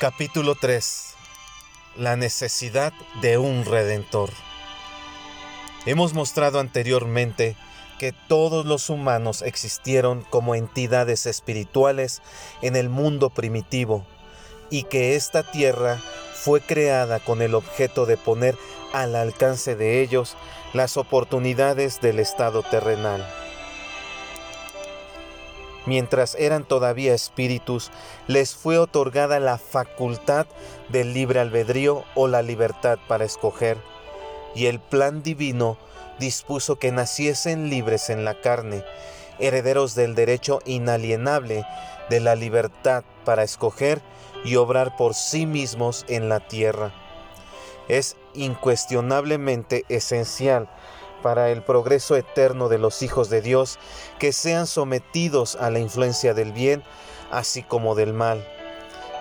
Capítulo 3. La necesidad de un redentor. Hemos mostrado anteriormente que todos los humanos existieron como entidades espirituales en el mundo primitivo y que esta tierra fue creada con el objeto de poner al alcance de ellos las oportunidades del estado terrenal. Mientras eran todavía espíritus, les fue otorgada la facultad del libre albedrío o la libertad para escoger, y el plan divino dispuso que naciesen libres en la carne, herederos del derecho inalienable de la libertad para escoger y obrar por sí mismos en la tierra. Es incuestionablemente esencial para el progreso eterno de los hijos de Dios que sean sometidos a la influencia del bien así como del mal,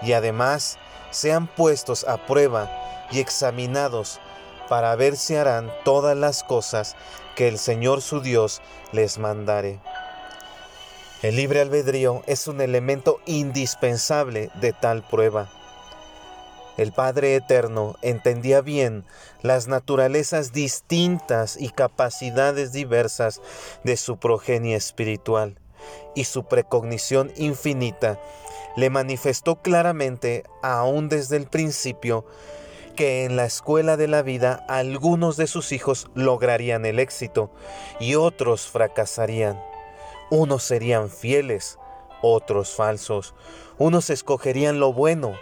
y además sean puestos a prueba y examinados para ver si harán todas las cosas que el Señor su Dios les mandare. El libre albedrío es un elemento indispensable de tal prueba. El Padre Eterno entendía bien las naturalezas distintas y capacidades diversas de su progenie espiritual, y su precognición infinita le manifestó claramente, aún desde el principio, que en la escuela de la vida algunos de sus hijos lograrían el éxito y otros fracasarían. Unos serían fieles, otros falsos. Unos escogerían lo bueno,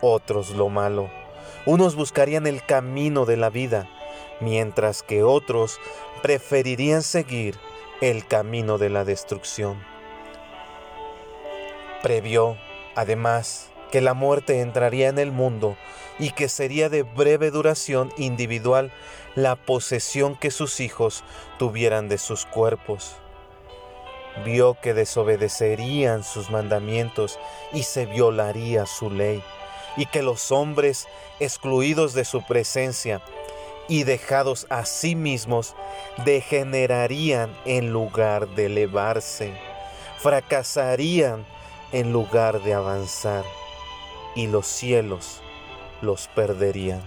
otros lo malo. Unos buscarían el camino de la vida, mientras que otros preferirían seguir el camino de la destrucción. Previó, además, que la muerte entraría en el mundo y que sería de breve duración individual la posesión que sus hijos tuvieran de sus cuerpos. Vio que desobedecerían sus mandamientos y se violaría su ley y que los hombres, excluidos de su presencia y dejados a sí mismos, degenerarían en lugar de elevarse, fracasarían en lugar de avanzar, y los cielos los perderían.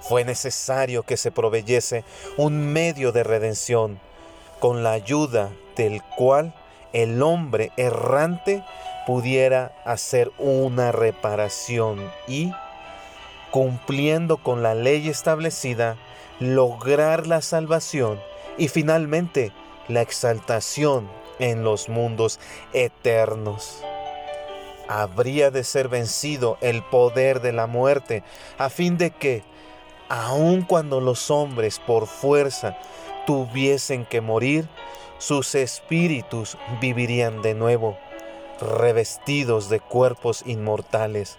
Fue necesario que se proveyese un medio de redención, con la ayuda del cual el hombre errante pudiera hacer una reparación y, cumpliendo con la ley establecida, lograr la salvación y finalmente la exaltación en los mundos eternos. Habría de ser vencido el poder de la muerte a fin de que, aun cuando los hombres por fuerza tuviesen que morir, sus espíritus vivirían de nuevo revestidos de cuerpos inmortales,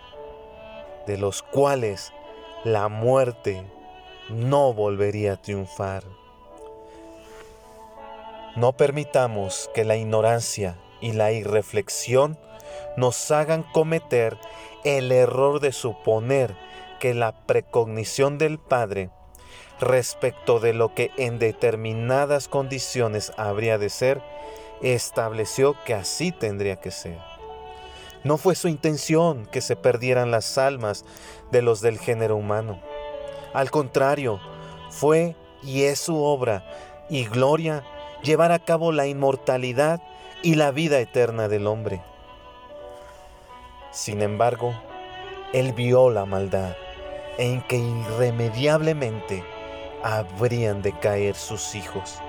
de los cuales la muerte no volvería a triunfar. No permitamos que la ignorancia y la irreflexión nos hagan cometer el error de suponer que la precognición del Padre respecto de lo que en determinadas condiciones habría de ser estableció que así tendría que ser. No fue su intención que se perdieran las almas de los del género humano. Al contrario, fue y es su obra y gloria llevar a cabo la inmortalidad y la vida eterna del hombre. Sin embargo, él vio la maldad en que irremediablemente habrían de caer sus hijos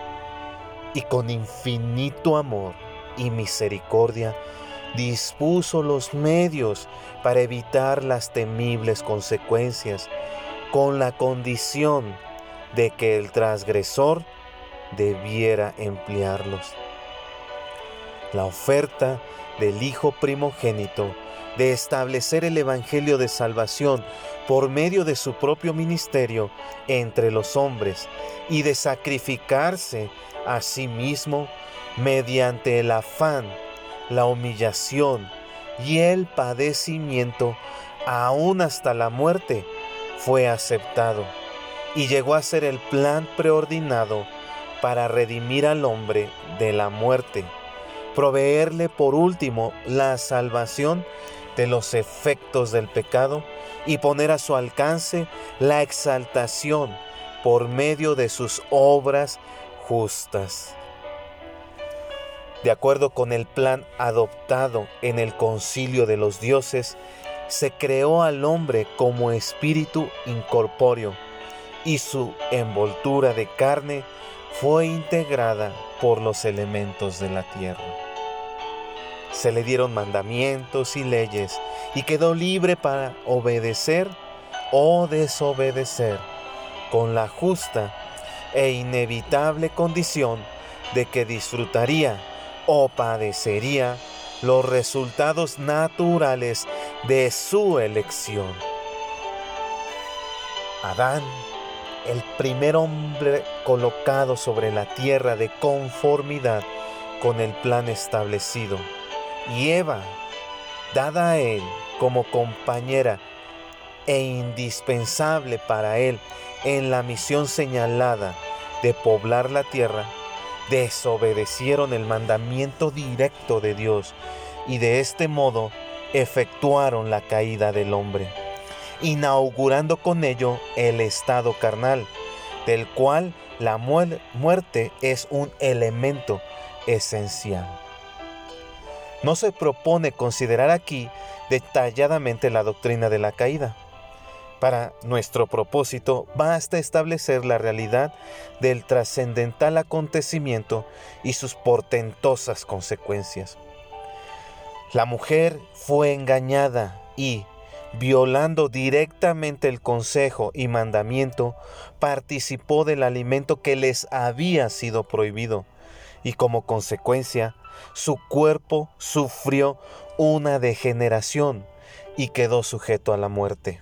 y con infinito amor y misericordia dispuso los medios para evitar las temibles consecuencias con la condición de que el transgresor debiera emplearlos. La oferta del Hijo primogénito de establecer el Evangelio de Salvación por medio de su propio ministerio entre los hombres y de sacrificarse a sí mismo mediante el afán, la humillación y el padecimiento, aún hasta la muerte, fue aceptado y llegó a ser el plan preordinado para redimir al hombre de la muerte, proveerle por último la salvación de los efectos del pecado y poner a su alcance la exaltación por medio de sus obras justas. De acuerdo con el plan adoptado en el concilio de los dioses, se creó al hombre como espíritu incorpóreo y su envoltura de carne fue integrada por los elementos de la tierra. Se le dieron mandamientos y leyes y quedó libre para obedecer o desobedecer con la justa e inevitable condición de que disfrutaría o padecería los resultados naturales de su elección. Adán, el primer hombre colocado sobre la tierra de conformidad con el plan establecido, y Eva, dada a él como compañera e indispensable para él en la misión señalada de poblar la tierra, desobedecieron el mandamiento directo de Dios y de este modo efectuaron la caída del hombre, inaugurando con ello el estado carnal, del cual la muerte es un elemento esencial. No se propone considerar aquí detalladamente la doctrina de la caída, para nuestro propósito basta establecer la realidad del trascendental acontecimiento y sus portentosas consecuencias. La mujer fue engañada y, violando directamente el consejo y mandamiento, participó del alimento que les había sido prohibido y como consecuencia su cuerpo sufrió una degeneración y quedó sujeto a la muerte.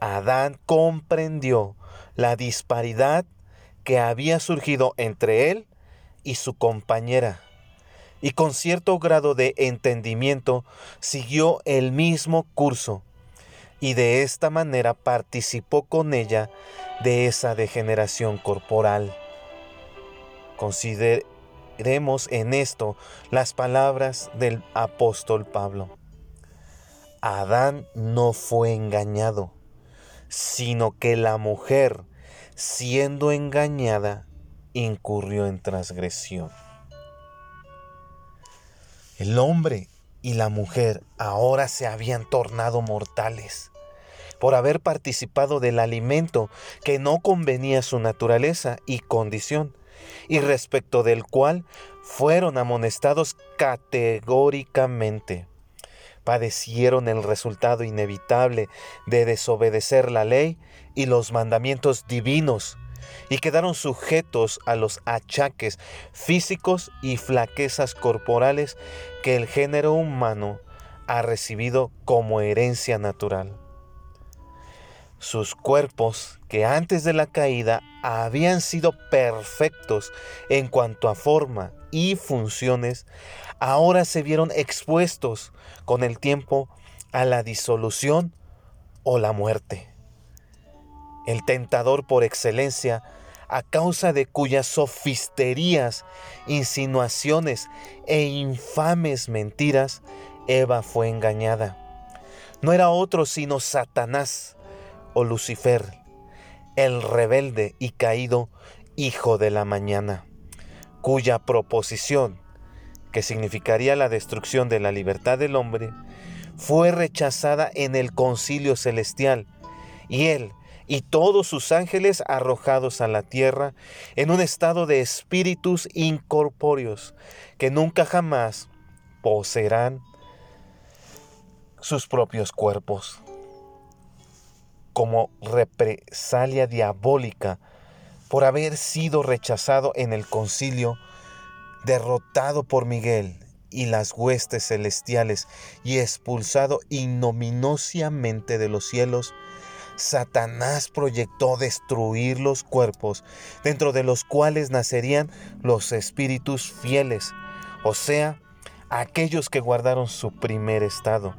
Adán comprendió la disparidad que había surgido entre él y su compañera, y con cierto grado de entendimiento siguió el mismo curso, y de esta manera participó con ella de esa degeneración corporal. Consideremos en esto las palabras del apóstol Pablo. Adán no fue engañado sino que la mujer, siendo engañada, incurrió en transgresión. El hombre y la mujer ahora se habían tornado mortales por haber participado del alimento que no convenía a su naturaleza y condición, y respecto del cual fueron amonestados categóricamente padecieron el resultado inevitable de desobedecer la ley y los mandamientos divinos y quedaron sujetos a los achaques físicos y flaquezas corporales que el género humano ha recibido como herencia natural. Sus cuerpos, que antes de la caída habían sido perfectos en cuanto a forma y funciones, ahora se vieron expuestos con el tiempo a la disolución o la muerte. El tentador por excelencia, a causa de cuyas sofisterías, insinuaciones e infames mentiras, Eva fue engañada. No era otro sino Satanás o Lucifer, el rebelde y caído hijo de la mañana, cuya proposición que significaría la destrucción de la libertad del hombre, fue rechazada en el concilio celestial y él y todos sus ángeles arrojados a la tierra en un estado de espíritus incorpóreos que nunca jamás poseerán sus propios cuerpos. Como represalia diabólica por haber sido rechazado en el concilio, derrotado por Miguel y las huestes celestiales y expulsado ignominiosamente de los cielos, Satanás proyectó destruir los cuerpos dentro de los cuales nacerían los espíritus fieles, o sea, aquellos que guardaron su primer estado.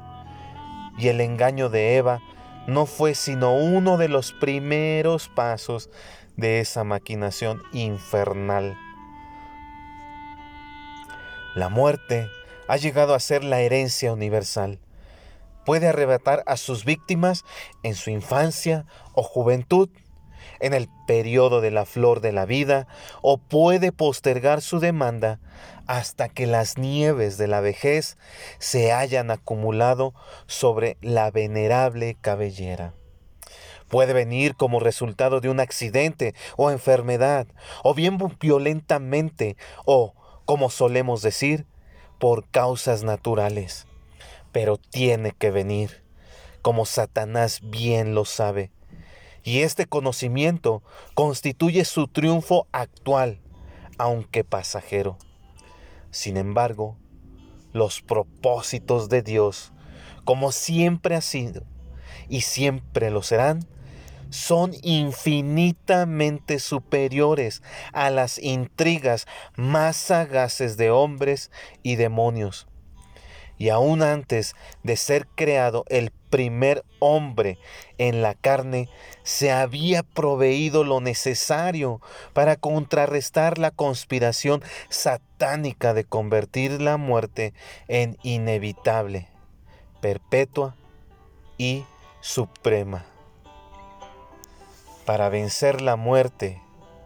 Y el engaño de Eva no fue sino uno de los primeros pasos de esa maquinación infernal. La muerte ha llegado a ser la herencia universal, puede arrebatar a sus víctimas en su infancia o juventud, en el periodo de la flor de la vida, o puede postergar su demanda hasta que las nieves de la vejez se hayan acumulado sobre la venerable cabellera. Puede venir como resultado de un accidente o enfermedad, o bien violentamente, o, como solemos decir, por causas naturales. Pero tiene que venir, como Satanás bien lo sabe. Y este conocimiento constituye su triunfo actual, aunque pasajero. Sin embargo, los propósitos de Dios, como siempre ha sido y siempre lo serán, son infinitamente superiores a las intrigas más sagaces de hombres y demonios. Y aún antes de ser creado el primer hombre en la carne, se había proveído lo necesario para contrarrestar la conspiración satánica de convertir la muerte en inevitable, perpetua y suprema. Para vencer la muerte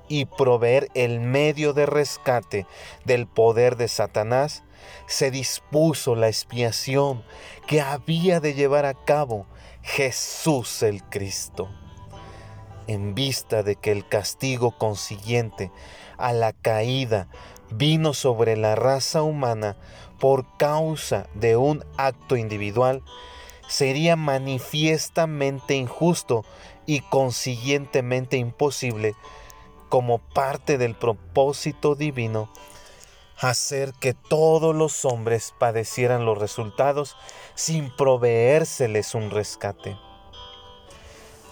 y proveer el medio de rescate del poder de Satanás, se dispuso la expiación que había de llevar a cabo Jesús el Cristo. En vista de que el castigo consiguiente a la caída vino sobre la raza humana por causa de un acto individual, sería manifiestamente injusto y consiguientemente imposible como parte del propósito divino hacer que todos los hombres padecieran los resultados sin proveérseles un rescate.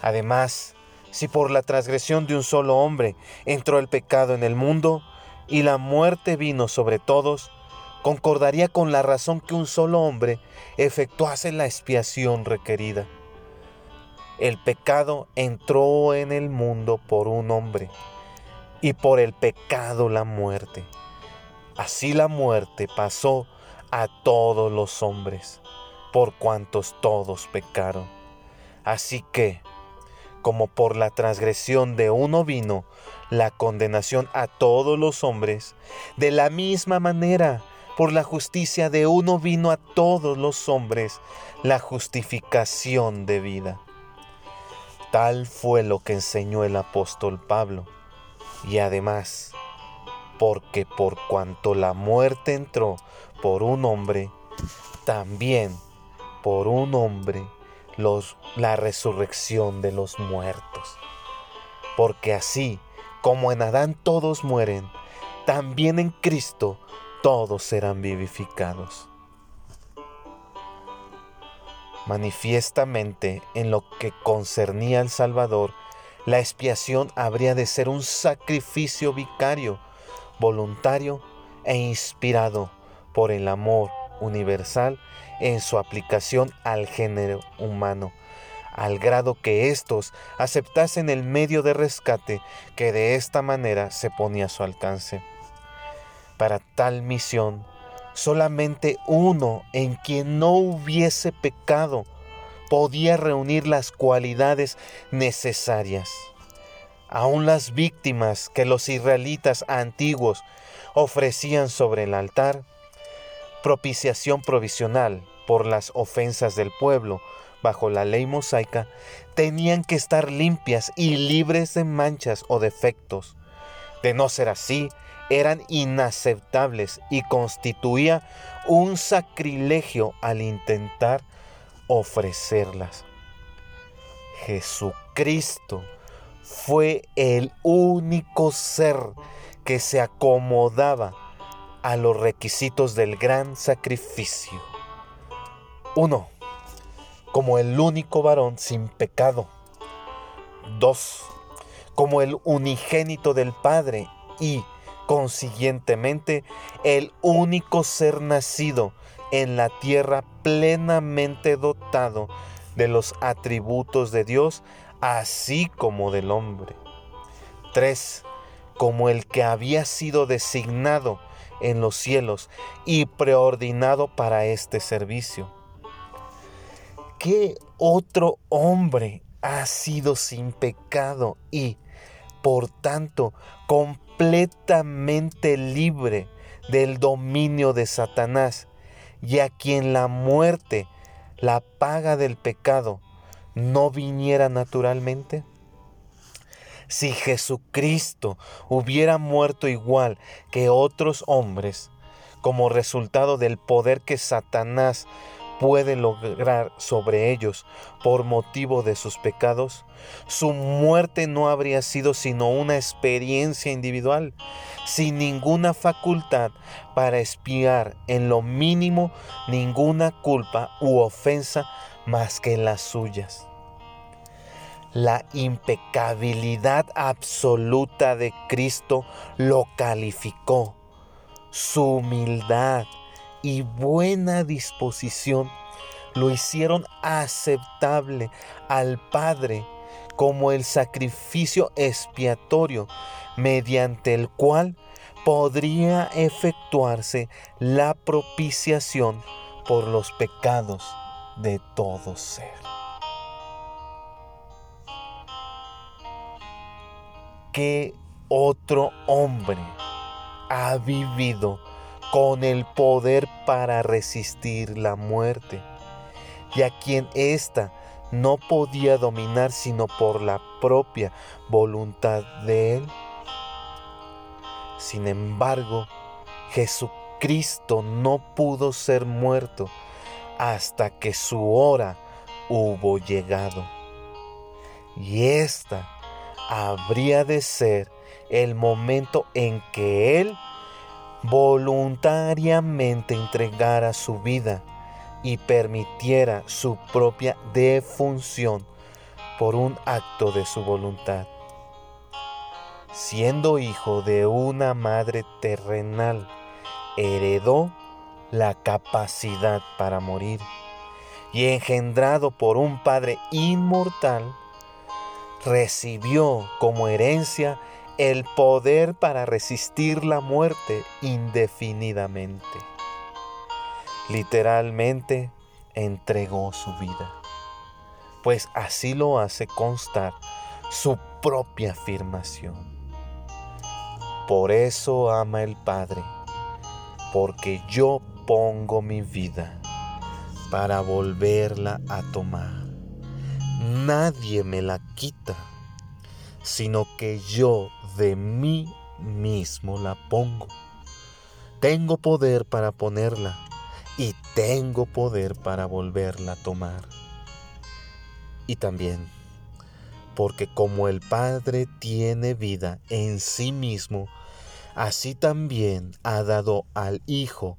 Además, si por la transgresión de un solo hombre entró el pecado en el mundo y la muerte vino sobre todos, concordaría con la razón que un solo hombre efectuase la expiación requerida. El pecado entró en el mundo por un hombre y por el pecado la muerte. Así la muerte pasó a todos los hombres, por cuantos todos pecaron. Así que, como por la transgresión de uno vino la condenación a todos los hombres, de la misma manera, por la justicia de uno vino a todos los hombres la justificación de vida. Tal fue lo que enseñó el apóstol Pablo. Y además, porque por cuanto la muerte entró por un hombre, también por un hombre los, la resurrección de los muertos. Porque así como en Adán todos mueren, también en Cristo todos serán vivificados. Manifiestamente, en lo que concernía al Salvador, la expiación habría de ser un sacrificio vicario, voluntario e inspirado por el amor universal en su aplicación al género humano, al grado que éstos aceptasen el medio de rescate que de esta manera se ponía a su alcance. Para tal misión Solamente uno en quien no hubiese pecado podía reunir las cualidades necesarias. Aún las víctimas que los israelitas antiguos ofrecían sobre el altar, propiciación provisional por las ofensas del pueblo bajo la ley mosaica, tenían que estar limpias y libres de manchas o defectos. De no ser así, eran inaceptables y constituía un sacrilegio al intentar ofrecerlas. Jesucristo fue el único ser que se acomodaba a los requisitos del gran sacrificio. Uno, como el único varón sin pecado. Dos, como el unigénito del Padre y consiguientemente el único ser nacido en la tierra plenamente dotado de los atributos de Dios, así como del hombre. 3. Como el que había sido designado en los cielos y preordinado para este servicio. ¿qué otro hombre ha sido sin pecado y, por tanto, completamente libre del dominio de Satanás y a quien la muerte, la paga del pecado, no viniera naturalmente? Si Jesucristo hubiera muerto igual que otros hombres, como resultado del poder que Satanás puede lograr sobre ellos por motivo de sus pecados, su muerte no habría sido sino una experiencia individual, sin ninguna facultad para espiar en lo mínimo ninguna culpa u ofensa más que las suyas. La impecabilidad absoluta de Cristo lo calificó. Su humildad, y buena disposición lo hicieron aceptable al Padre como el sacrificio expiatorio mediante el cual podría efectuarse la propiciación por los pecados de todo ser. ¿Qué otro hombre ha vivido con el poder para resistir la muerte, y a quien ésta no podía dominar sino por la propia voluntad de Él. Sin embargo, Jesucristo no pudo ser muerto hasta que su hora hubo llegado. Y esta habría de ser el momento en que Él voluntariamente entregara su vida y permitiera su propia defunción por un acto de su voluntad. Siendo hijo de una madre terrenal, heredó la capacidad para morir y engendrado por un Padre inmortal, recibió como herencia el poder para resistir la muerte indefinidamente. Literalmente entregó su vida, pues así lo hace constar su propia afirmación. Por eso ama el Padre, porque yo pongo mi vida para volverla a tomar. Nadie me la quita sino que yo de mí mismo la pongo. Tengo poder para ponerla y tengo poder para volverla a tomar. Y también, porque como el Padre tiene vida en sí mismo, así también ha dado al Hijo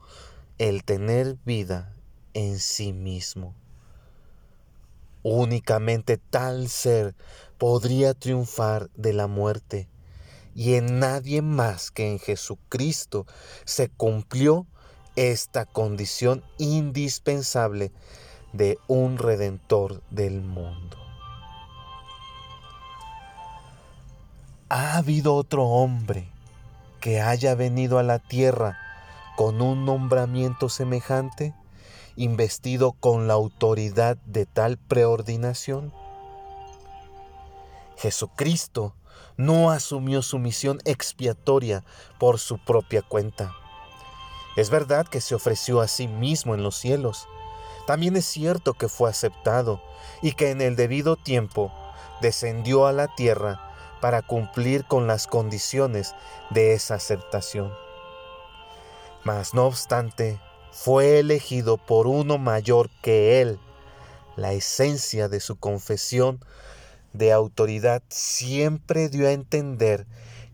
el tener vida en sí mismo. Únicamente tal ser podría triunfar de la muerte, y en nadie más que en Jesucristo se cumplió esta condición indispensable de un redentor del mundo. ¿Ha habido otro hombre que haya venido a la tierra con un nombramiento semejante? investido con la autoridad de tal preordinación? Jesucristo no asumió su misión expiatoria por su propia cuenta. Es verdad que se ofreció a sí mismo en los cielos. También es cierto que fue aceptado y que en el debido tiempo descendió a la tierra para cumplir con las condiciones de esa aceptación. Mas no obstante, fue elegido por uno mayor que él. La esencia de su confesión de autoridad siempre dio a entender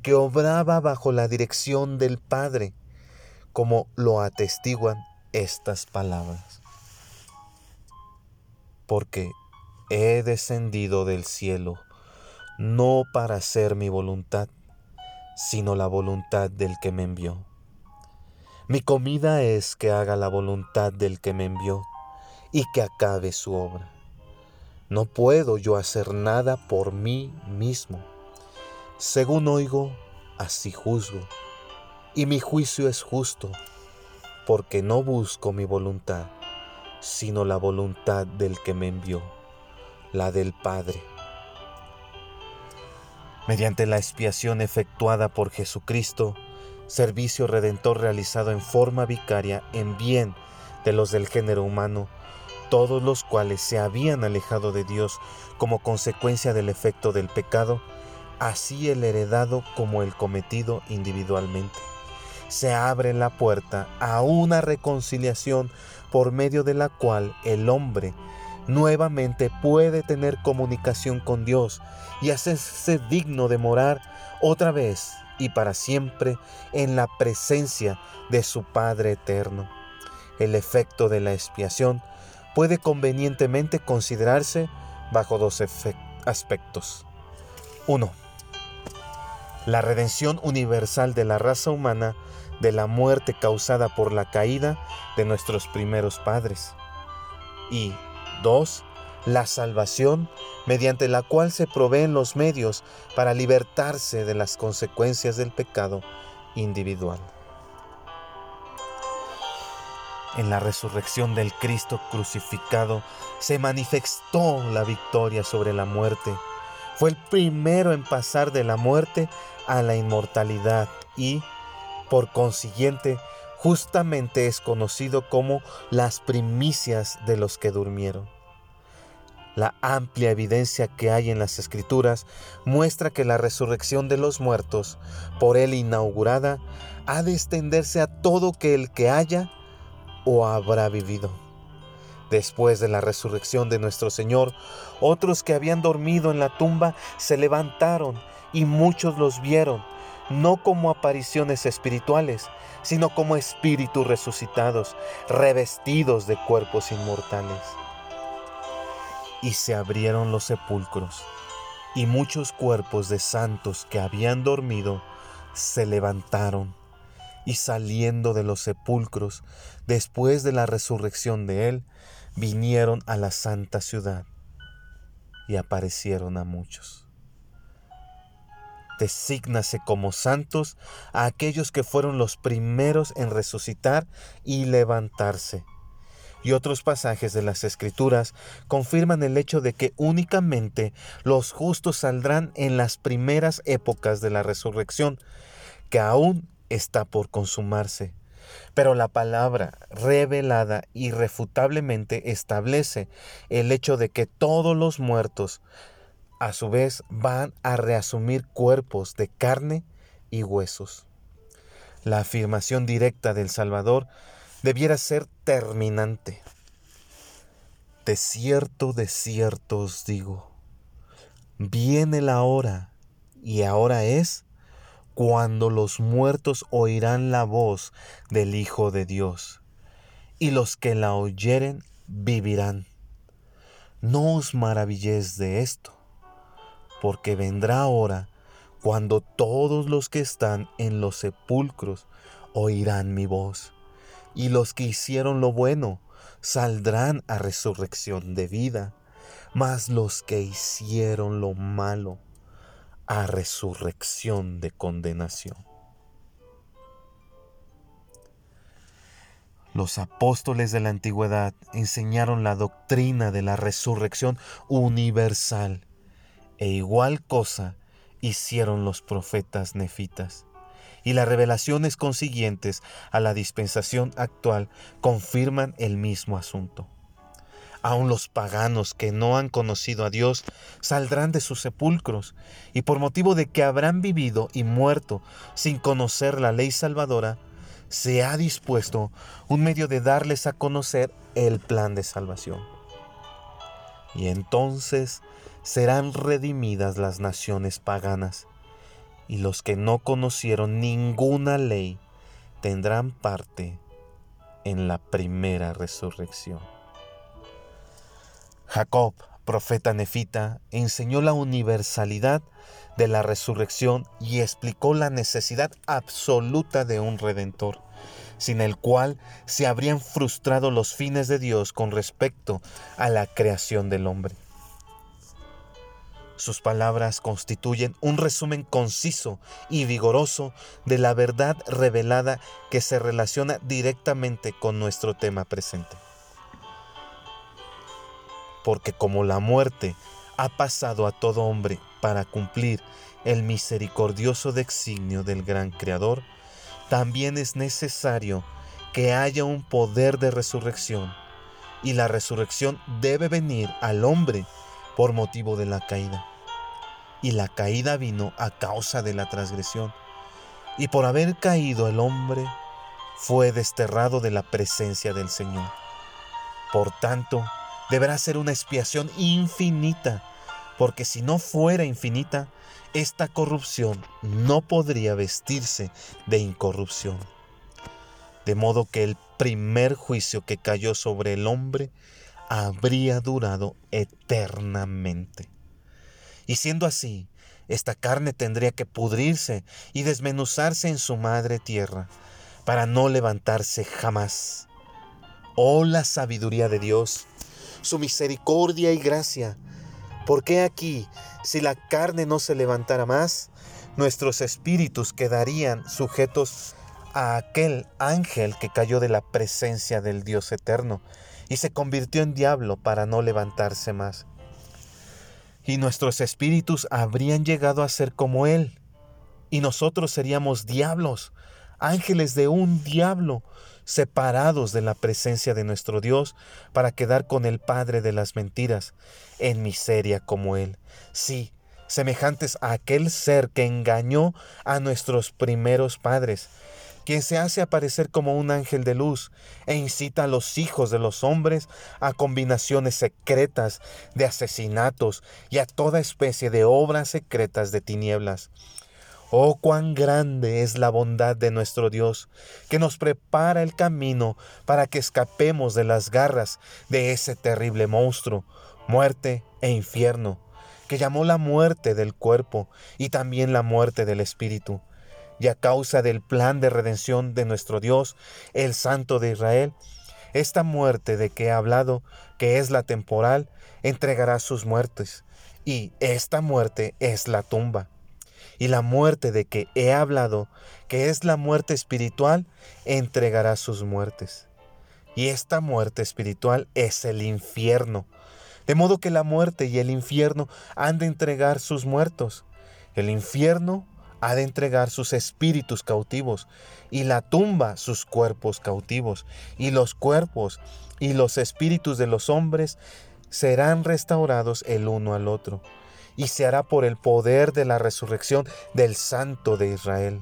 que obraba bajo la dirección del Padre, como lo atestiguan estas palabras. Porque he descendido del cielo no para hacer mi voluntad, sino la voluntad del que me envió. Mi comida es que haga la voluntad del que me envió y que acabe su obra. No puedo yo hacer nada por mí mismo. Según oigo, así juzgo. Y mi juicio es justo, porque no busco mi voluntad, sino la voluntad del que me envió, la del Padre. Mediante la expiación efectuada por Jesucristo, servicio redentor realizado en forma vicaria en bien de los del género humano, todos los cuales se habían alejado de Dios como consecuencia del efecto del pecado, así el heredado como el cometido individualmente. Se abre la puerta a una reconciliación por medio de la cual el hombre nuevamente puede tener comunicación con Dios y hacerse digno de morar otra vez y para siempre en la presencia de su Padre eterno. El efecto de la expiación puede convenientemente considerarse bajo dos aspectos. 1. La redención universal de la raza humana de la muerte causada por la caída de nuestros primeros padres. Y 2. La salvación mediante la cual se proveen los medios para libertarse de las consecuencias del pecado individual. En la resurrección del Cristo crucificado se manifestó la victoria sobre la muerte. Fue el primero en pasar de la muerte a la inmortalidad y, por consiguiente, justamente es conocido como las primicias de los que durmieron. La amplia evidencia que hay en las escrituras muestra que la resurrección de los muertos, por él inaugurada, ha de extenderse a todo que el que haya o habrá vivido. Después de la resurrección de nuestro Señor, otros que habían dormido en la tumba se levantaron y muchos los vieron no como apariciones espirituales, sino como espíritus resucitados, revestidos de cuerpos inmortales. Y se abrieron los sepulcros, y muchos cuerpos de santos que habían dormido se levantaron, y saliendo de los sepulcros, después de la resurrección de él, vinieron a la santa ciudad, y aparecieron a muchos. Desígnase como santos a aquellos que fueron los primeros en resucitar y levantarse. Y otros pasajes de las Escrituras confirman el hecho de que únicamente los justos saldrán en las primeras épocas de la resurrección, que aún está por consumarse. Pero la palabra revelada irrefutablemente establece el hecho de que todos los muertos a su vez van a reasumir cuerpos de carne y huesos. La afirmación directa del Salvador debiera ser terminante. De cierto, de cierto os digo, viene la hora, y ahora es, cuando los muertos oirán la voz del Hijo de Dios, y los que la oyeren vivirán. No os maravilléis de esto porque vendrá hora cuando todos los que están en los sepulcros oirán mi voz, y los que hicieron lo bueno saldrán a resurrección de vida, mas los que hicieron lo malo a resurrección de condenación. Los apóstoles de la antigüedad enseñaron la doctrina de la resurrección universal e igual cosa hicieron los profetas nefitas. Y las revelaciones consiguientes a la dispensación actual confirman el mismo asunto. Aun los paganos que no han conocido a Dios saldrán de sus sepulcros, y por motivo de que habrán vivido y muerto sin conocer la ley salvadora, se ha dispuesto un medio de darles a conocer el plan de salvación. Y entonces serán redimidas las naciones paganas, y los que no conocieron ninguna ley tendrán parte en la primera resurrección. Jacob, profeta nefita, enseñó la universalidad de la resurrección y explicó la necesidad absoluta de un redentor, sin el cual se habrían frustrado los fines de Dios con respecto a la creación del hombre. Sus palabras constituyen un resumen conciso y vigoroso de la verdad revelada que se relaciona directamente con nuestro tema presente. porque como la muerte ha pasado a todo hombre para cumplir el misericordioso designio del gran Creador, también es necesario que haya un poder de resurrección, y la resurrección debe venir al hombre por motivo de la caída. Y la caída vino a causa de la transgresión, y por haber caído el hombre fue desterrado de la presencia del Señor. Por tanto, deberá ser una expiación infinita, porque si no fuera infinita, esta corrupción no podría vestirse de incorrupción. De modo que el primer juicio que cayó sobre el hombre habría durado eternamente. Y siendo así, esta carne tendría que pudrirse y desmenuzarse en su madre tierra, para no levantarse jamás. Oh la sabiduría de Dios, su misericordia y gracia. ¿Por qué aquí, si la carne no se levantara más, nuestros espíritus quedarían sujetos a aquel ángel que cayó de la presencia del Dios eterno y se convirtió en diablo para no levantarse más? Y nuestros espíritus habrían llegado a ser como él, y nosotros seríamos diablos, ángeles de un diablo, separados de la presencia de nuestro Dios para quedar con el Padre de las mentiras, en miseria como Él. Sí, semejantes a aquel ser que engañó a nuestros primeros padres, quien se hace aparecer como un ángel de luz e incita a los hijos de los hombres a combinaciones secretas de asesinatos y a toda especie de obras secretas de tinieblas. Oh, cuán grande es la bondad de nuestro Dios, que nos prepara el camino para que escapemos de las garras de ese terrible monstruo, muerte e infierno, que llamó la muerte del cuerpo y también la muerte del espíritu. Y a causa del plan de redención de nuestro Dios, el Santo de Israel, esta muerte de que he hablado, que es la temporal, entregará sus muertes, y esta muerte es la tumba y la muerte de que he hablado, que es la muerte espiritual, entregará sus muertes. Y esta muerte espiritual es el infierno. De modo que la muerte y el infierno han de entregar sus muertos. El infierno ha de entregar sus espíritus cautivos y la tumba sus cuerpos cautivos y los cuerpos y los espíritus de los hombres serán restaurados el uno al otro y se hará por el poder de la resurrección del Santo de Israel.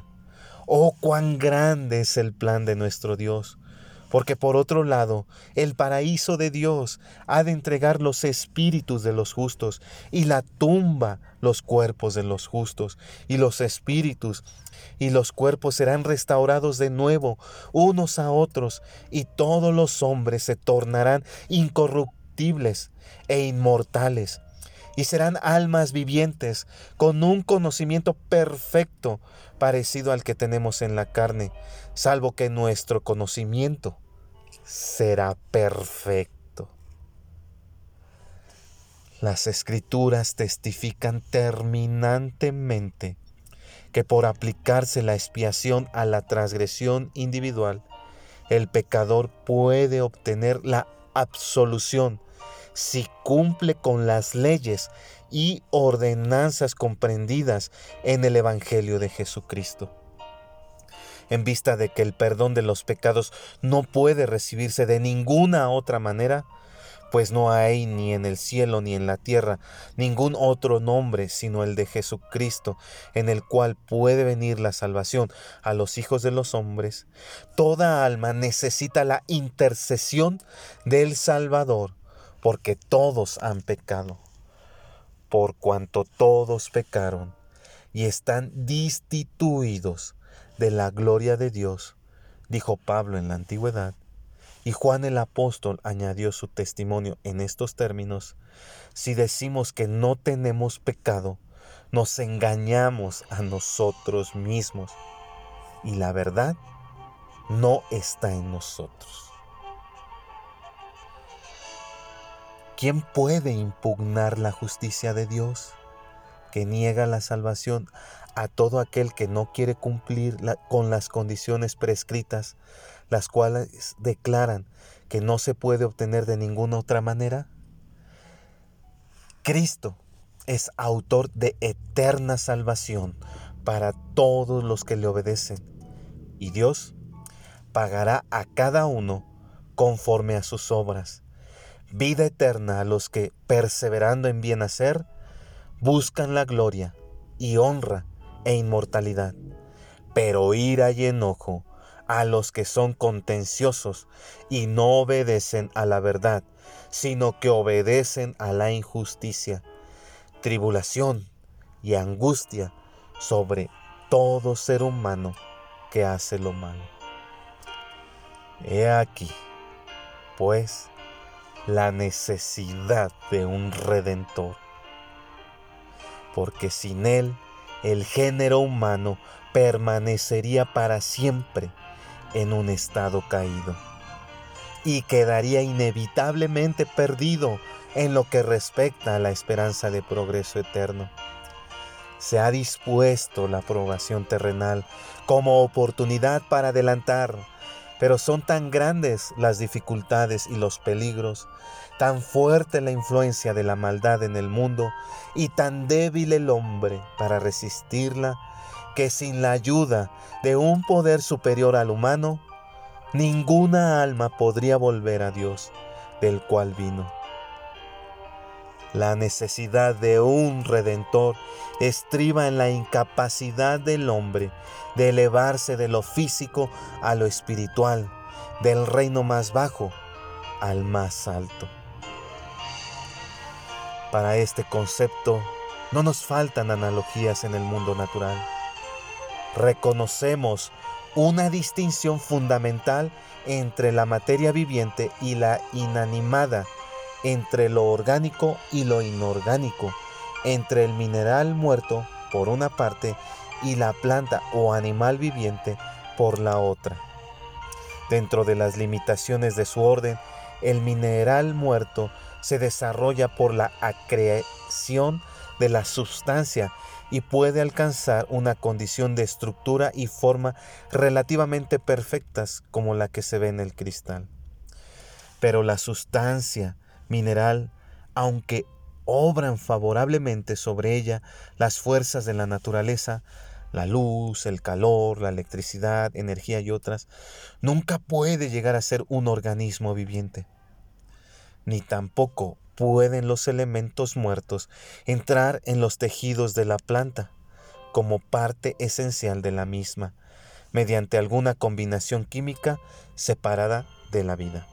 Oh, cuán grande es el plan de nuestro Dios. Porque por otro lado, el paraíso de Dios ha de entregar los espíritus de los justos y la tumba los cuerpos de los justos y los espíritus y los cuerpos serán restaurados de nuevo unos a otros y todos los hombres se tornarán incorruptibles e inmortales y serán almas vivientes con un conocimiento perfecto parecido al que tenemos en la carne, salvo que nuestro conocimiento será perfecto. Las escrituras testifican terminantemente que por aplicarse la expiación a la transgresión individual, el pecador puede obtener la absolución si cumple con las leyes y ordenanzas comprendidas en el Evangelio de Jesucristo. En vista de que el perdón de los pecados no puede recibirse de ninguna otra manera, pues no hay ni en el cielo ni en la tierra ningún otro nombre sino el de Jesucristo, en el cual puede venir la salvación a los hijos de los hombres, toda alma necesita la intercesión del Salvador porque todos han pecado, por cuanto todos pecaron y están destituidos de la gloria de Dios, dijo Pablo en la antigüedad, y Juan el apóstol añadió su testimonio en estos términos, si decimos que no tenemos pecado, nos engañamos a nosotros mismos, y la verdad no está en nosotros. ¿Quién puede impugnar la justicia de Dios que niega la salvación a todo aquel que no quiere cumplir con las condiciones prescritas, las cuales declaran que no se puede obtener de ninguna otra manera? Cristo es autor de eterna salvación para todos los que le obedecen. Y Dios pagará a cada uno conforme a sus obras. Vida eterna a los que, perseverando en bien hacer, buscan la gloria y honra e inmortalidad. Pero ira y enojo a los que son contenciosos y no obedecen a la verdad, sino que obedecen a la injusticia. Tribulación y angustia sobre todo ser humano que hace lo malo. He aquí, pues, la necesidad de un redentor, porque sin él el género humano permanecería para siempre en un estado caído y quedaría inevitablemente perdido en lo que respecta a la esperanza de progreso eterno. Se ha dispuesto la aprobación terrenal como oportunidad para adelantar, pero son tan grandes las dificultades y los peligros, tan fuerte la influencia de la maldad en el mundo y tan débil el hombre para resistirla, que sin la ayuda de un poder superior al humano, ninguna alma podría volver a Dios, del cual vino. La necesidad de un redentor estriba en la incapacidad del hombre de elevarse de lo físico a lo espiritual, del reino más bajo al más alto. Para este concepto no nos faltan analogías en el mundo natural. Reconocemos una distinción fundamental entre la materia viviente y la inanimada entre lo orgánico y lo inorgánico, entre el mineral muerto por una parte y la planta o animal viviente por la otra. Dentro de las limitaciones de su orden, el mineral muerto se desarrolla por la acreción de la sustancia y puede alcanzar una condición de estructura y forma relativamente perfectas como la que se ve en el cristal. Pero la sustancia mineral, aunque obran favorablemente sobre ella las fuerzas de la naturaleza, la luz, el calor, la electricidad, energía y otras, nunca puede llegar a ser un organismo viviente. Ni tampoco pueden los elementos muertos entrar en los tejidos de la planta como parte esencial de la misma, mediante alguna combinación química separada de la vida.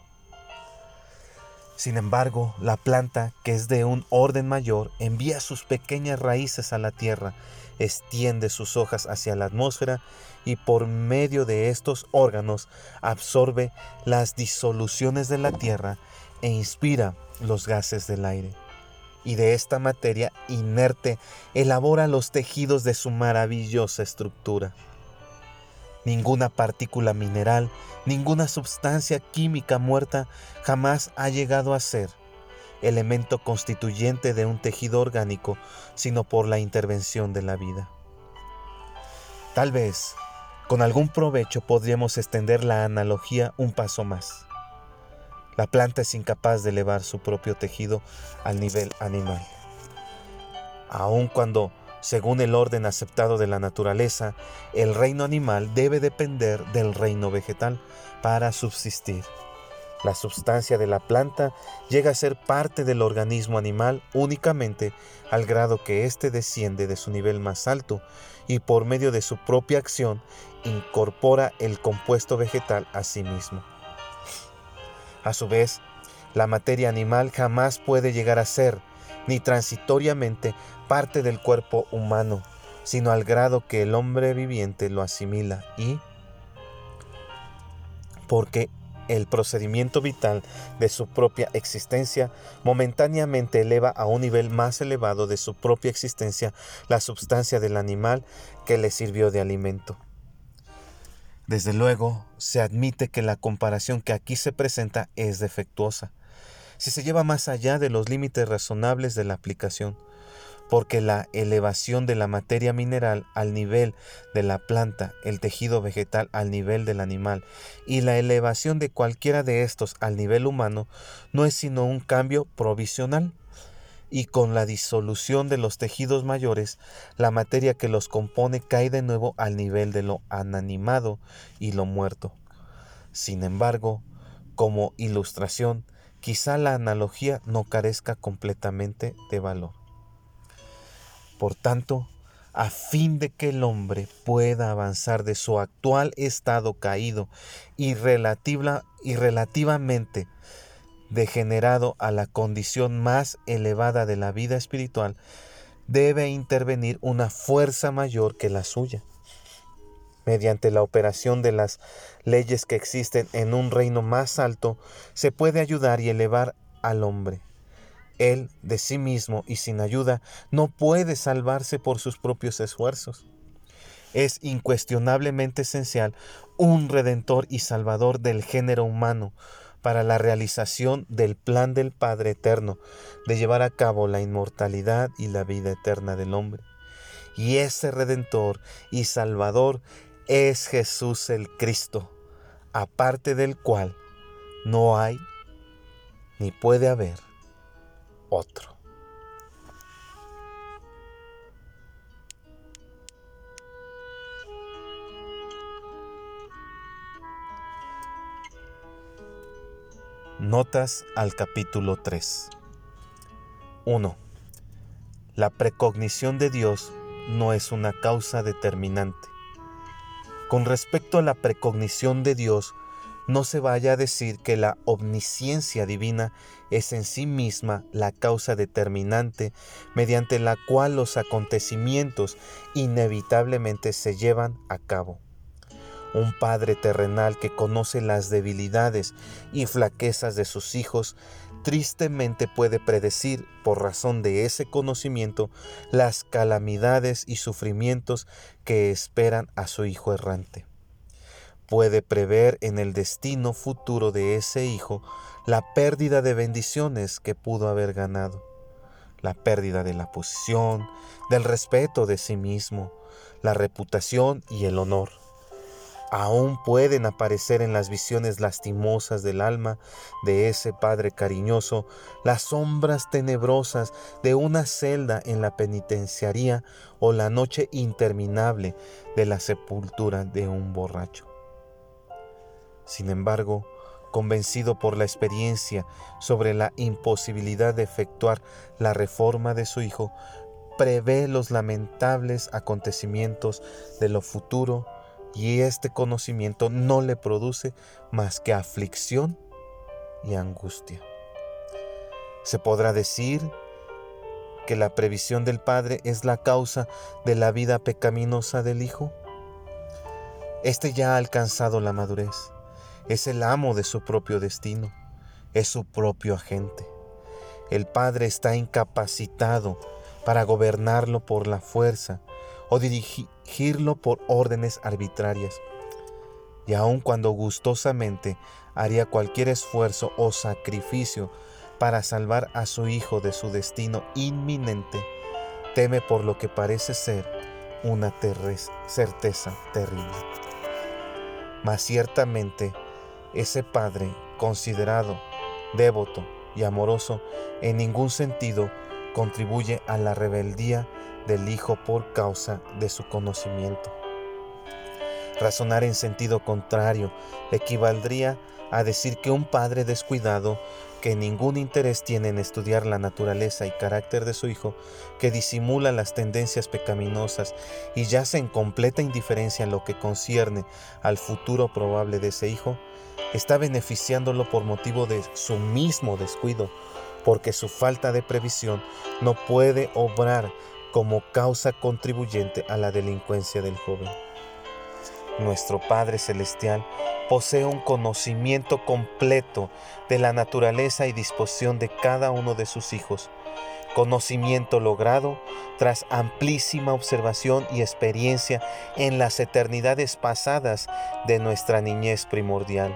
Sin embargo, la planta, que es de un orden mayor, envía sus pequeñas raíces a la tierra, extiende sus hojas hacia la atmósfera y por medio de estos órganos absorbe las disoluciones de la tierra e inspira los gases del aire. Y de esta materia inerte elabora los tejidos de su maravillosa estructura. Ninguna partícula mineral, ninguna sustancia química muerta jamás ha llegado a ser elemento constituyente de un tejido orgánico, sino por la intervención de la vida. Tal vez, con algún provecho podríamos extender la analogía un paso más. La planta es incapaz de elevar su propio tejido al nivel animal. Aun cuando según el orden aceptado de la naturaleza, el reino animal debe depender del reino vegetal para subsistir. La sustancia de la planta llega a ser parte del organismo animal únicamente al grado que éste desciende de su nivel más alto y por medio de su propia acción incorpora el compuesto vegetal a sí mismo. A su vez, la materia animal jamás puede llegar a ser, ni transitoriamente, parte del cuerpo humano, sino al grado que el hombre viviente lo asimila y porque el procedimiento vital de su propia existencia momentáneamente eleva a un nivel más elevado de su propia existencia la sustancia del animal que le sirvió de alimento. Desde luego, se admite que la comparación que aquí se presenta es defectuosa, si se lleva más allá de los límites razonables de la aplicación, porque la elevación de la materia mineral al nivel de la planta, el tejido vegetal al nivel del animal y la elevación de cualquiera de estos al nivel humano no es sino un cambio provisional y con la disolución de los tejidos mayores, la materia que los compone cae de nuevo al nivel de lo ananimado y lo muerto. Sin embargo, como ilustración, quizá la analogía no carezca completamente de valor. Por tanto, a fin de que el hombre pueda avanzar de su actual estado caído y, y relativamente degenerado a la condición más elevada de la vida espiritual, debe intervenir una fuerza mayor que la suya. Mediante la operación de las leyes que existen en un reino más alto, se puede ayudar y elevar al hombre. Él, de sí mismo y sin ayuda, no puede salvarse por sus propios esfuerzos. Es incuestionablemente esencial un redentor y salvador del género humano, para la realización del plan del Padre Eterno de llevar a cabo la inmortalidad y la vida eterna del hombre. Y ese Redentor y Salvador es Jesús el Cristo, aparte del cual no hay ni puede haber otro. Notas al capítulo 3. 1. La precognición de Dios no es una causa determinante. Con respecto a la precognición de Dios, no se vaya a decir que la omnisciencia divina es en sí misma la causa determinante mediante la cual los acontecimientos inevitablemente se llevan a cabo un Padre terrenal que conoce las debilidades y flaquezas de sus hijos, tristemente puede predecir, por razón de ese conocimiento, las calamidades y sufrimientos que esperan a su Hijo errante. Puede prever en el destino futuro de ese Hijo la pérdida de bendiciones que pudo haber ganado, la pérdida de la posición, del respeto de sí mismo, la reputación y el honor aún pueden aparecer en las visiones lastimosas del alma de ese Padre cariñoso las sombras tenebrosas de una celda en la penitenciaría o la noche interminable de la sepultura de un borracho. Sin embargo, convencido por la experiencia sobre la imposibilidad de efectuar la reforma de su hijo, prevé los lamentables acontecimientos de lo futuro y este conocimiento no le produce más que aflicción y angustia. Se podrá decir que la previsión del Padre es la causa de la vida pecaminosa del Hijo. Este ya ha alcanzado la madurez, es el amo de su propio destino, es su propio agente. El Padre está incapacitado para gobernarlo por la fuerza o dirigirlo por órdenes arbitrarias. Y aun cuando gustosamente haría cualquier esfuerzo o sacrificio para salvar a su hijo de su destino inminente, teme por lo que parece ser una certeza terrible. Mas ciertamente ese padre considerado, devoto y amoroso en ningún sentido contribuye a la rebeldía del Hijo por causa de su conocimiento. Razonar en sentido contrario equivaldría a decir que un padre descuidado, que ningún interés tiene en estudiar la naturaleza y carácter de su hijo, que disimula las tendencias pecaminosas y yace en completa indiferencia en lo que concierne al futuro probable de ese hijo, está beneficiándolo por motivo de su mismo descuido, porque su falta de previsión no puede obrar como causa contribuyente a la delincuencia del joven. Nuestro Padre Celestial posee un conocimiento completo de la naturaleza y disposición de cada uno de sus hijos, conocimiento logrado tras amplísima observación y experiencia en las eternidades pasadas de nuestra niñez primordial.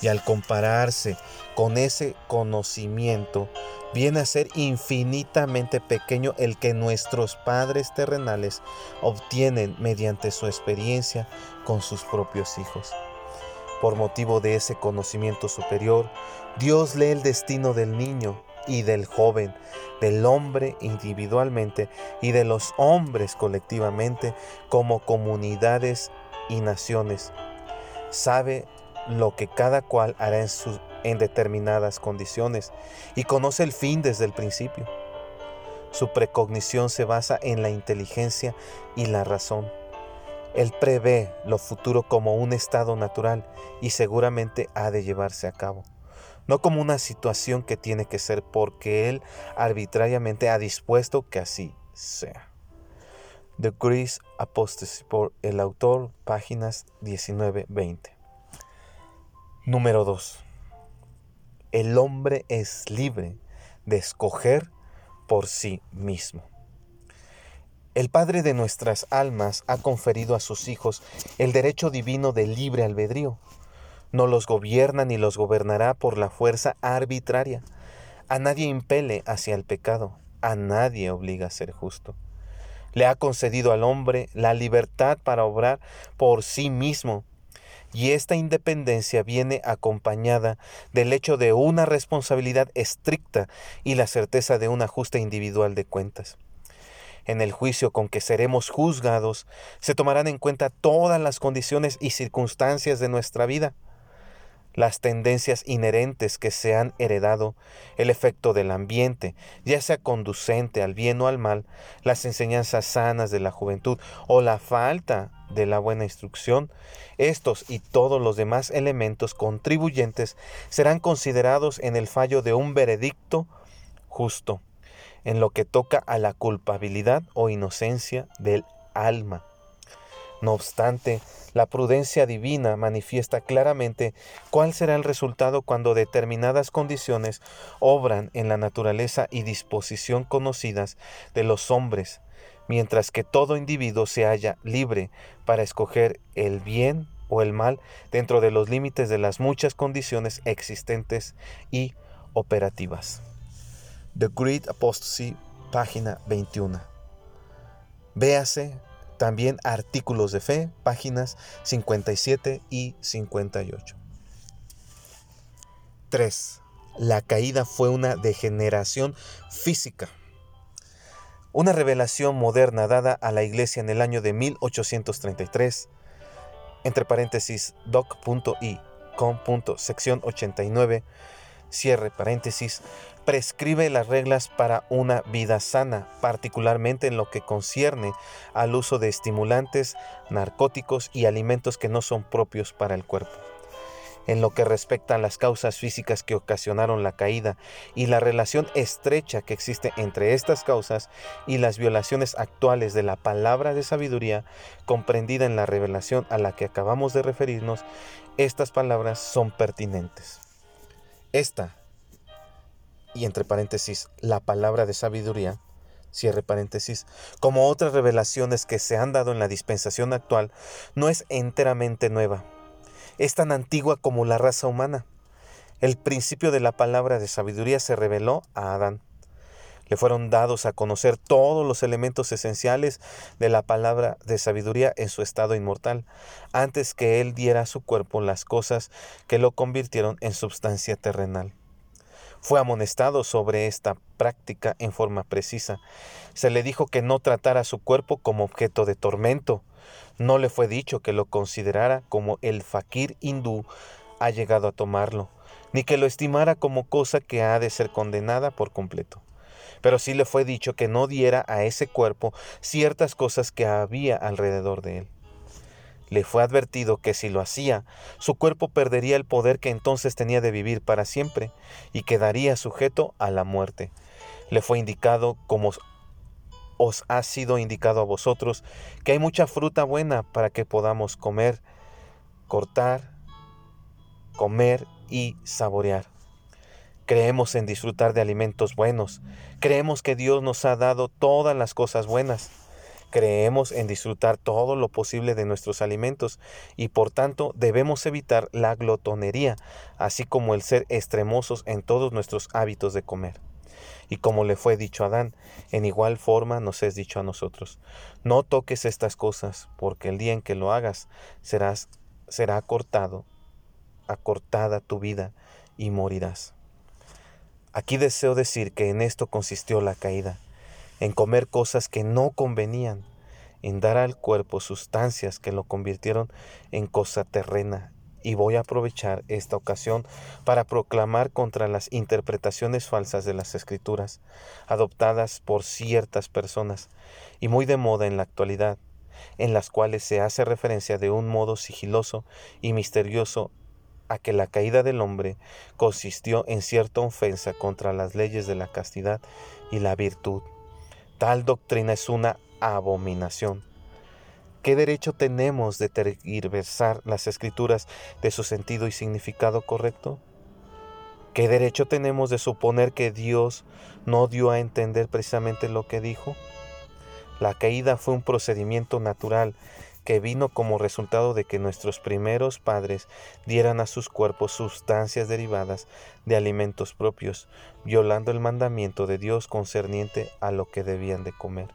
Y al compararse con ese conocimiento, viene a ser infinitamente pequeño el que nuestros padres terrenales obtienen mediante su experiencia con sus propios hijos. Por motivo de ese conocimiento superior, Dios lee el destino del niño y del joven, del hombre individualmente y de los hombres colectivamente como comunidades y naciones. Sabe lo que cada cual hará en, en determinadas condiciones y conoce el fin desde el principio. Su precognición se basa en la inteligencia y la razón. Él prevé lo futuro como un estado natural y seguramente ha de llevarse a cabo, no como una situación que tiene que ser porque Él arbitrariamente ha dispuesto que así sea. The Greece Apostasy por el autor, páginas 19-20. Número 2. El hombre es libre de escoger por sí mismo. El Padre de nuestras almas ha conferido a sus hijos el derecho divino de libre albedrío. No los gobierna ni los gobernará por la fuerza arbitraria. A nadie impele hacia el pecado, a nadie obliga a ser justo. Le ha concedido al hombre la libertad para obrar por sí mismo y esta independencia viene acompañada del hecho de una responsabilidad estricta y la certeza de un ajuste individual de cuentas. En el juicio con que seremos juzgados se tomarán en cuenta todas las condiciones y circunstancias de nuestra vida las tendencias inherentes que se han heredado, el efecto del ambiente, ya sea conducente al bien o al mal, las enseñanzas sanas de la juventud o la falta de la buena instrucción, estos y todos los demás elementos contribuyentes serán considerados en el fallo de un veredicto justo, en lo que toca a la culpabilidad o inocencia del alma. No obstante, la prudencia divina manifiesta claramente cuál será el resultado cuando determinadas condiciones obran en la naturaleza y disposición conocidas de los hombres, mientras que todo individuo se halla libre para escoger el bien o el mal dentro de los límites de las muchas condiciones existentes y operativas. The Great Apostasy, página 21. Véase también artículos de fe, páginas 57 y 58. 3. La caída fue una degeneración física. Una revelación moderna dada a la iglesia en el año de 1833, entre paréntesis doc.i, com.sección 89, cierre paréntesis, prescribe las reglas para una vida sana, particularmente en lo que concierne al uso de estimulantes, narcóticos y alimentos que no son propios para el cuerpo. En lo que respecta a las causas físicas que ocasionaron la caída y la relación estrecha que existe entre estas causas y las violaciones actuales de la palabra de sabiduría comprendida en la revelación a la que acabamos de referirnos, estas palabras son pertinentes. Esta y entre paréntesis, la palabra de sabiduría, cierre paréntesis, como otras revelaciones que se han dado en la dispensación actual, no es enteramente nueva. Es tan antigua como la raza humana. El principio de la palabra de sabiduría se reveló a Adán. Le fueron dados a conocer todos los elementos esenciales de la palabra de sabiduría en su estado inmortal, antes que él diera a su cuerpo las cosas que lo convirtieron en substancia terrenal. Fue amonestado sobre esta práctica en forma precisa. Se le dijo que no tratara su cuerpo como objeto de tormento. No le fue dicho que lo considerara como el fakir hindú ha llegado a tomarlo, ni que lo estimara como cosa que ha de ser condenada por completo. Pero sí le fue dicho que no diera a ese cuerpo ciertas cosas que había alrededor de él. Le fue advertido que si lo hacía, su cuerpo perdería el poder que entonces tenía de vivir para siempre y quedaría sujeto a la muerte. Le fue indicado, como os ha sido indicado a vosotros, que hay mucha fruta buena para que podamos comer, cortar, comer y saborear. Creemos en disfrutar de alimentos buenos. Creemos que Dios nos ha dado todas las cosas buenas. Creemos en disfrutar todo lo posible de nuestros alimentos y por tanto debemos evitar la glotonería, así como el ser extremosos en todos nuestros hábitos de comer. Y como le fue dicho a Adán, en igual forma nos es dicho a nosotros, no toques estas cosas, porque el día en que lo hagas será acortado, acortada tu vida y morirás. Aquí deseo decir que en esto consistió la caída, en comer cosas que no convenían, en dar al cuerpo sustancias que lo convirtieron en cosa terrena. Y voy a aprovechar esta ocasión para proclamar contra las interpretaciones falsas de las escrituras, adoptadas por ciertas personas y muy de moda en la actualidad, en las cuales se hace referencia de un modo sigiloso y misterioso a que la caída del hombre consistió en cierta ofensa contra las leyes de la castidad y la virtud. Tal doctrina es una abominación. ¿Qué derecho tenemos de tergiversar las escrituras de su sentido y significado correcto? ¿Qué derecho tenemos de suponer que Dios no dio a entender precisamente lo que dijo? La caída fue un procedimiento natural que vino como resultado de que nuestros primeros padres dieran a sus cuerpos sustancias derivadas de alimentos propios, violando el mandamiento de Dios concerniente a lo que debían de comer.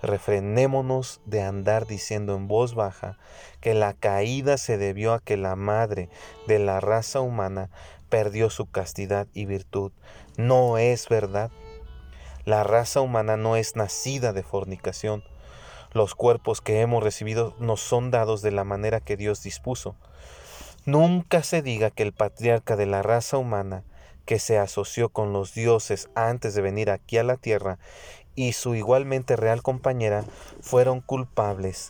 Refrenémonos de andar diciendo en voz baja que la caída se debió a que la madre de la raza humana perdió su castidad y virtud. No es verdad. La raza humana no es nacida de fornicación, los cuerpos que hemos recibido nos son dados de la manera que Dios dispuso. Nunca se diga que el patriarca de la raza humana, que se asoció con los dioses antes de venir aquí a la tierra, y su igualmente real compañera, fueron culpables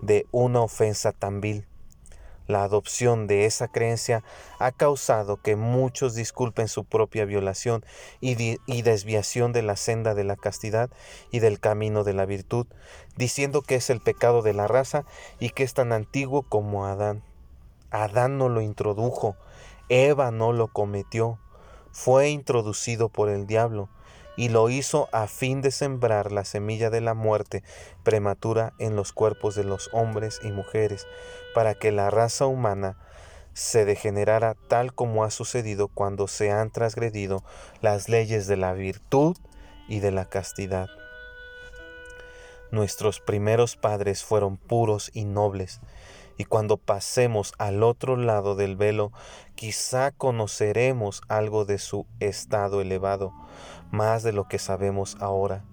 de una ofensa tan vil. La adopción de esa creencia ha causado que muchos disculpen su propia violación y, desviación de la senda de la castidad y del camino de la virtud, diciendo que es el pecado de la raza y que es tan antiguo como Adán. Adán no lo introdujo, Eva no lo cometió, fue introducido por el diablo y lo hizo a fin de sembrar la semilla de la muerte prematura en los cuerpos de los hombres y mujeres, para que la raza humana se degenerara tal como ha sucedido cuando se han transgredido las leyes de la virtud y de la castidad. Nuestros primeros padres fueron puros y nobles, y cuando pasemos al otro lado del velo, quizá conoceremos algo de su estado elevado, más de lo que sabemos ahora.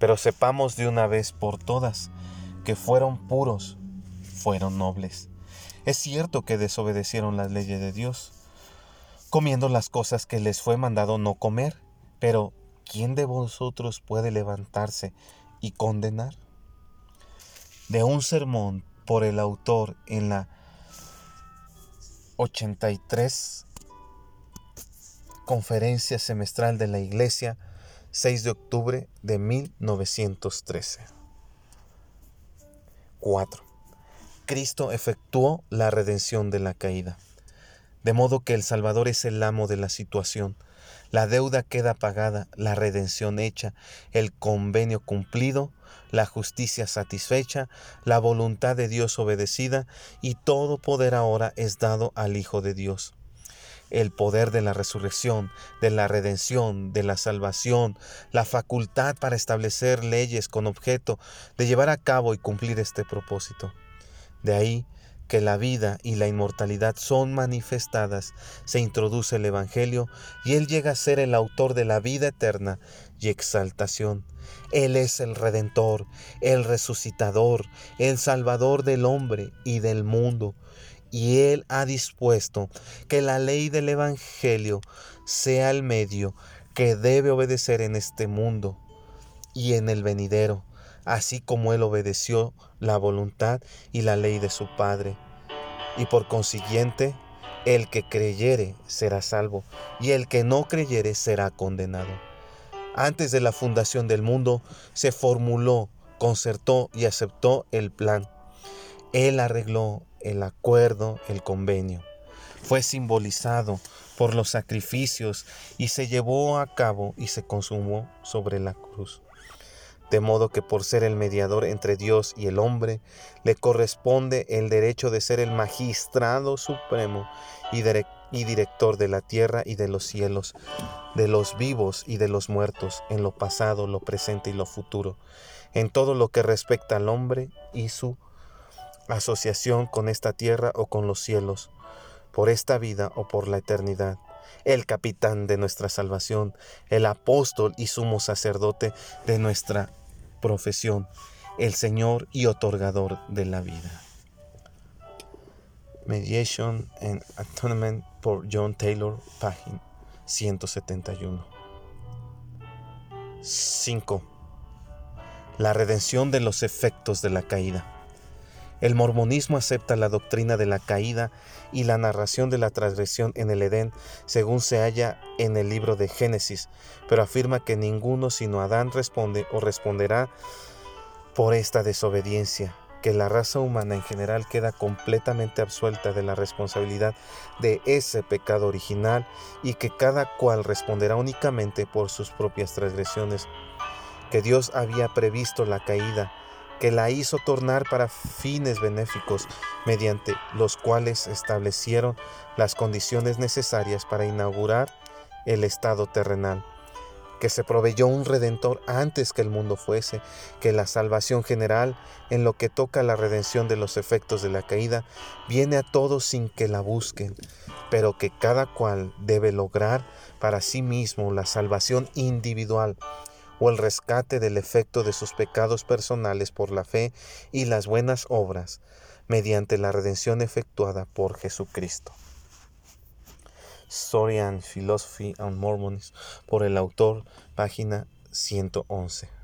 Pero sepamos de una vez por todas que fueron puros, fueron nobles. Es cierto que desobedecieron las leyes de Dios, comiendo las cosas que les fue mandado no comer, pero ¿quién de vosotros puede levantarse y condenar? De un sermón por el autor en la 83 Conferencia Semestral de la Iglesia, 6 de octubre de 1913. 4. Cristo efectuó la redención de la caída. De modo que el Salvador es el amo de la situación. La deuda queda pagada, la redención hecha, el convenio cumplido, la justicia satisfecha, la voluntad de Dios obedecida, y todo poder ahora es dado al Hijo de Dios el poder de la resurrección, de la redención, de la salvación, la facultad para establecer leyes con objeto de llevar a cabo y cumplir este propósito. De ahí que la vida y la inmortalidad son manifestadas, se introduce el Evangelio y Él llega a ser el autor de la vida eterna y exaltación. Él es el Redentor, el Resucitador, el Salvador del hombre y del mundo y Él ha dispuesto que la ley del Evangelio sea el medio que debe obedecer en este mundo y en el venidero, así como Él obedeció la voluntad y la ley de su Padre. Y por consiguiente, el que creyere será salvo, y el que no creyere será condenado. Antes de la fundación del mundo se formuló, concertó y aceptó el plan. Él arregló el acuerdo, el convenio. Fue simbolizado por los sacrificios y se llevó a cabo y se consumó sobre la cruz. De modo que por ser el mediador entre Dios y el hombre, le corresponde el derecho de ser el magistrado supremo y, director de la tierra y de los cielos, de los vivos y de los muertos, en lo pasado, lo presente y lo futuro, en todo lo que respecta al hombre y su asociación con esta tierra o con los cielos, por esta vida o por la eternidad. el capitán de nuestra salvación, el apóstol y sumo sacerdote de nuestra profesión, el Señor y otorgador de la vida. Mediation and Atonement por John Taylor, página 171. 5. La redención de los efectos de la caída. El mormonismo acepta la doctrina de la caída y la narración de la transgresión en el Edén según se halla en el libro de Génesis, pero afirma que ninguno sino Adán responde o responderá por esta desobediencia, que la raza humana en general queda completamente absuelta de la responsabilidad de ese pecado original y que cada cual responderá únicamente por sus propias transgresiones, que Dios había previsto la caída, que la hizo tornar para fines benéficos, mediante los cuales establecieron las condiciones necesarias para inaugurar el estado terrenal, que se proveyó un redentor antes que el mundo fuese, que la salvación general, en lo que toca a la redención de los efectos de la caída, viene a todos sin que la busquen, pero que cada cual debe lograr para sí mismo la salvación individual o el rescate del efecto de sus pecados personales por la fe y las buenas obras, mediante la redención efectuada por Jesucristo. Story and Philosophy and Mormons por el autor, página 111.